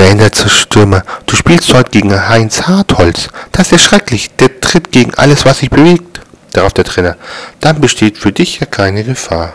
Trainer zur Stürmer, du spielst heute gegen Heinz Hartholz. Das ist schrecklich. Der tritt gegen alles, was sich bewegt. Darauf der Trainer. Dann besteht für dich ja keine Gefahr.